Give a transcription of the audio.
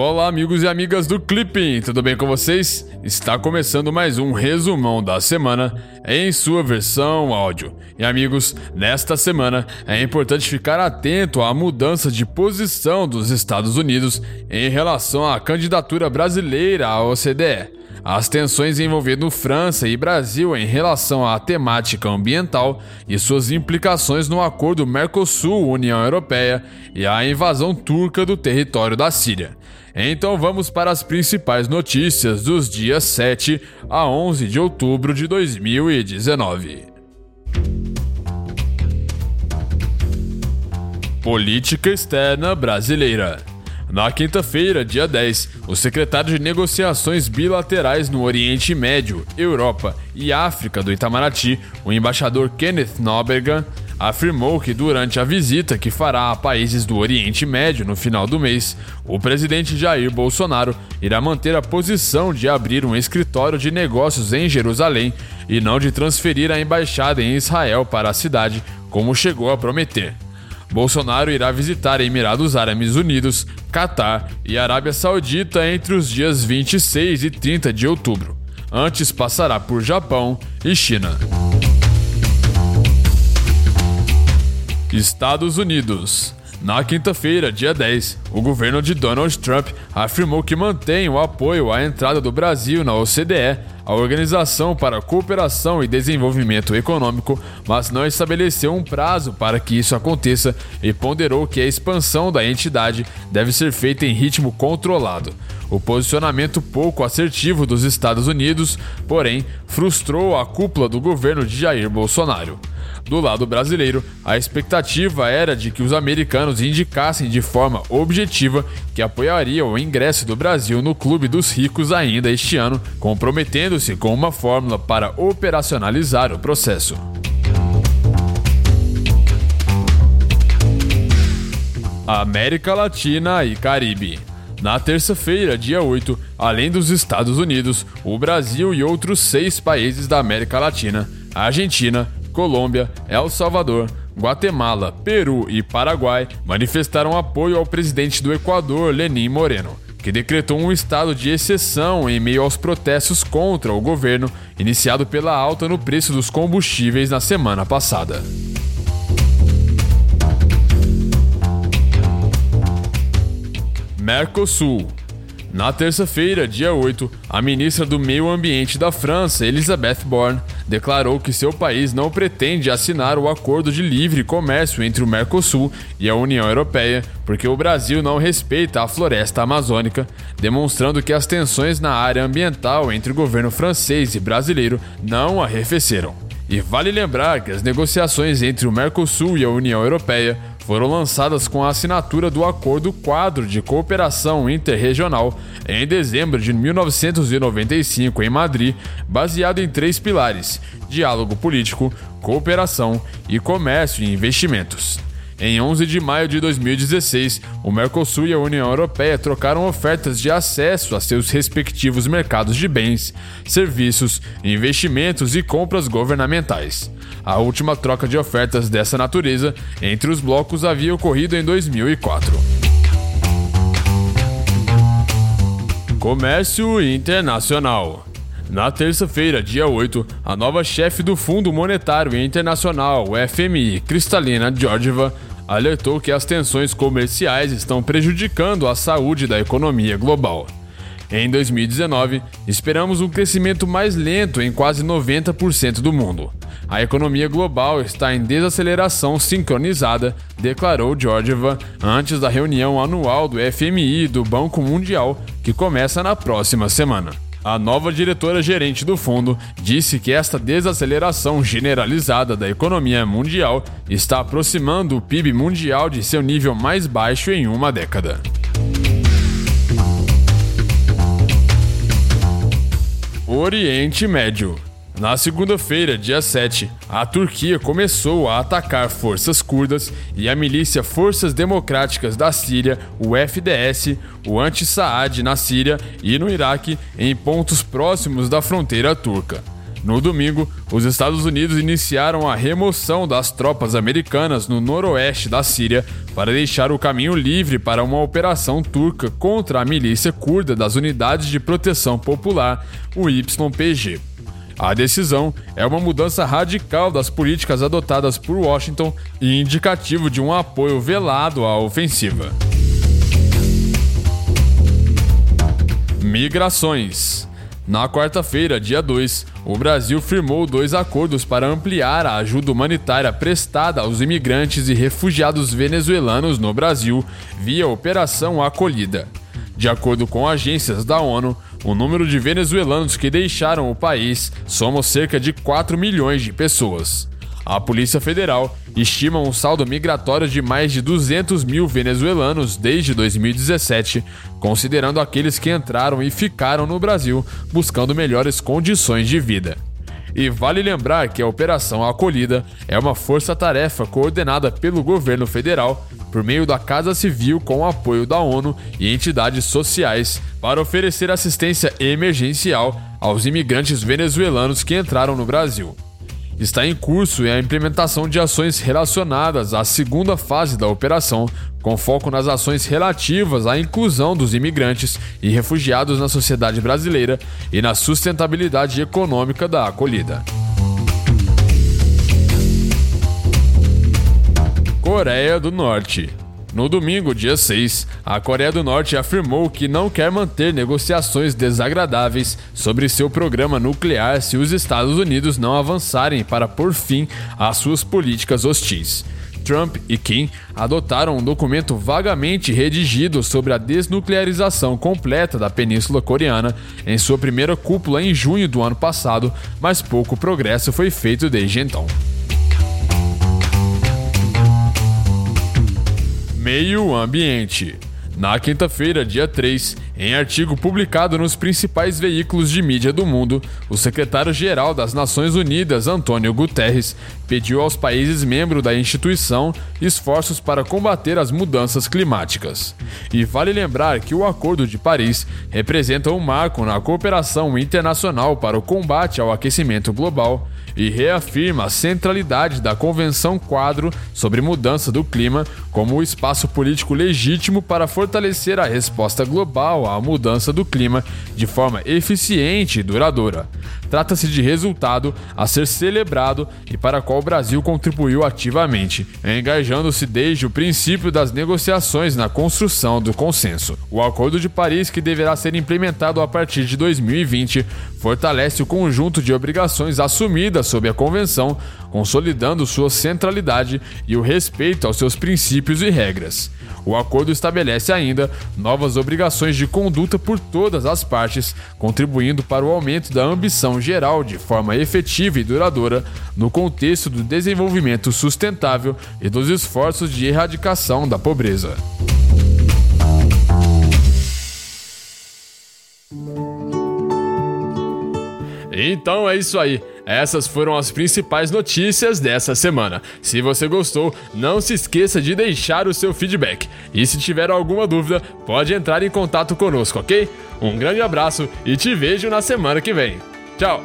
Olá, amigos e amigas do Clipping, tudo bem com vocês? Está começando mais um resumão da semana em sua versão áudio. E amigos, nesta semana é importante ficar atento à mudança de posição dos Estados Unidos em relação à candidatura brasileira à OCDE. As tensões envolvendo França e Brasil em relação à temática ambiental e suas implicações no acordo Mercosul-União Europeia e a invasão turca do território da Síria. Então vamos para as principais notícias dos dias 7 a 11 de outubro de 2019. Política externa brasileira. Na quinta-feira, dia 10, o secretário de Negociações Bilaterais no Oriente Médio, Europa e África do Itamaraty, o embaixador Kenneth Nobergan, afirmou que durante a visita que fará a países do Oriente Médio no final do mês, o presidente Jair Bolsonaro irá manter a posição de abrir um escritório de negócios em Jerusalém e não de transferir a embaixada em Israel para a cidade, como chegou a prometer. Bolsonaro irá visitar Emirados Árabes Unidos, Catar e Arábia Saudita entre os dias 26 e 30 de outubro. Antes passará por Japão e China. Estados Unidos. Na quinta-feira, dia 10, o governo de Donald Trump afirmou que mantém o apoio à entrada do Brasil na OCDE, a Organização para a Cooperação e Desenvolvimento Econômico, mas não estabeleceu um prazo para que isso aconteça e ponderou que a expansão da entidade deve ser feita em ritmo controlado. O posicionamento pouco assertivo dos Estados Unidos, porém, frustrou a cúpula do governo de Jair Bolsonaro. Do lado brasileiro, a expectativa era de que os americanos indicassem de forma objetiva que apoiariam o ingresso do Brasil no Clube dos Ricos ainda este ano, comprometendo-se com uma fórmula para operacionalizar o processo. América Latina e Caribe. Na terça-feira, dia 8, além dos Estados Unidos, o Brasil e outros seis países da América Latina, Argentina, Colômbia, El Salvador, Guatemala, Peru e Paraguai manifestaram apoio ao presidente do Equador, Lenin Moreno, que decretou um estado de exceção em meio aos protestos contra o governo iniciado pela alta no preço dos combustíveis na semana passada. Mercosul na terça-feira, dia 8, a ministra do Meio Ambiente da França, Elisabeth Borne, declarou que seu país não pretende assinar o acordo de livre comércio entre o Mercosul e a União Europeia, porque o Brasil não respeita a floresta amazônica, demonstrando que as tensões na área ambiental entre o governo francês e brasileiro não arrefeceram. E vale lembrar que as negociações entre o Mercosul e a União Europeia foram lançadas com a assinatura do Acordo Quadro de Cooperação Interregional em dezembro de 1995 em Madrid, baseado em três pilares: diálogo político, cooperação e comércio e investimentos. Em 11 de maio de 2016, o Mercosul e a União Europeia trocaram ofertas de acesso a seus respectivos mercados de bens, serviços, investimentos e compras governamentais. A última troca de ofertas dessa natureza entre os blocos havia ocorrido em 2004. Comércio Internacional na terça-feira, dia 8, a nova chefe do Fundo Monetário Internacional, FMI, Kristalina Georgieva, alertou que as tensões comerciais estão prejudicando a saúde da economia global. Em 2019, esperamos um crescimento mais lento em quase 90% do mundo. A economia global está em desaceleração sincronizada, declarou Georgieva antes da reunião anual do FMI e do Banco Mundial, que começa na próxima semana. A nova diretora gerente do fundo disse que esta desaceleração generalizada da economia mundial está aproximando o PIB mundial de seu nível mais baixo em uma década. Oriente Médio na segunda-feira, dia 7, a Turquia começou a atacar forças curdas e a milícia Forças Democráticas da Síria, o FDS, o anti-Saad na Síria e no Iraque, em pontos próximos da fronteira turca. No domingo, os Estados Unidos iniciaram a remoção das tropas americanas no noroeste da Síria para deixar o caminho livre para uma operação turca contra a milícia curda das Unidades de Proteção Popular, o YPG. A decisão é uma mudança radical das políticas adotadas por Washington e indicativo de um apoio velado à ofensiva. Migrações. Na quarta-feira, dia 2, o Brasil firmou dois acordos para ampliar a ajuda humanitária prestada aos imigrantes e refugiados venezuelanos no Brasil via Operação Acolhida. De acordo com agências da ONU, o número de venezuelanos que deixaram o país soma cerca de 4 milhões de pessoas. A Polícia Federal estima um saldo migratório de mais de 200 mil venezuelanos desde 2017, considerando aqueles que entraram e ficaram no Brasil buscando melhores condições de vida. E vale lembrar que a Operação Acolhida é uma força-tarefa coordenada pelo governo federal por meio da Casa Civil com o apoio da ONU e entidades sociais para oferecer assistência emergencial aos imigrantes venezuelanos que entraram no Brasil está em curso a implementação de ações relacionadas à segunda fase da operação, com foco nas ações relativas à inclusão dos imigrantes e refugiados na sociedade brasileira e na sustentabilidade econômica da acolhida. Coreia do Norte no domingo, dia 6, a Coreia do Norte afirmou que não quer manter negociações desagradáveis sobre seu programa nuclear se os Estados Unidos não avançarem para pôr fim às suas políticas hostis. Trump e Kim adotaram um documento vagamente redigido sobre a desnuclearização completa da Península Coreana em sua primeira cúpula em junho do ano passado, mas pouco progresso foi feito desde então. Meio Ambiente. Na quinta-feira, dia 3, em artigo publicado nos principais veículos de mídia do mundo, o secretário-geral das Nações Unidas, Antônio Guterres, pediu aos países membros da instituição esforços para combater as mudanças climáticas. E vale lembrar que o Acordo de Paris representa um marco na cooperação internacional para o combate ao aquecimento global e reafirma a centralidade da Convenção Quadro sobre Mudança do Clima como o espaço político legítimo para fortalecer a resposta global à mudança do clima de forma eficiente e duradoura. Trata-se de resultado a ser celebrado e para qual o Brasil contribuiu ativamente, engajando-se desde o princípio das negociações na construção do consenso. O Acordo de Paris, que deverá ser implementado a partir de 2020, fortalece o conjunto de obrigações assumidas sob a Convenção, consolidando sua centralidade e o respeito aos seus princípios e regras. O acordo estabelece ainda novas obrigações de conduta por todas as partes, contribuindo para o aumento da ambição geral de forma efetiva e duradoura no contexto do desenvolvimento sustentável e dos esforços de erradicação da pobreza. Então é isso aí. Essas foram as principais notícias dessa semana. Se você gostou, não se esqueça de deixar o seu feedback. E se tiver alguma dúvida, pode entrar em contato conosco, ok? Um grande abraço e te vejo na semana que vem. Tchau!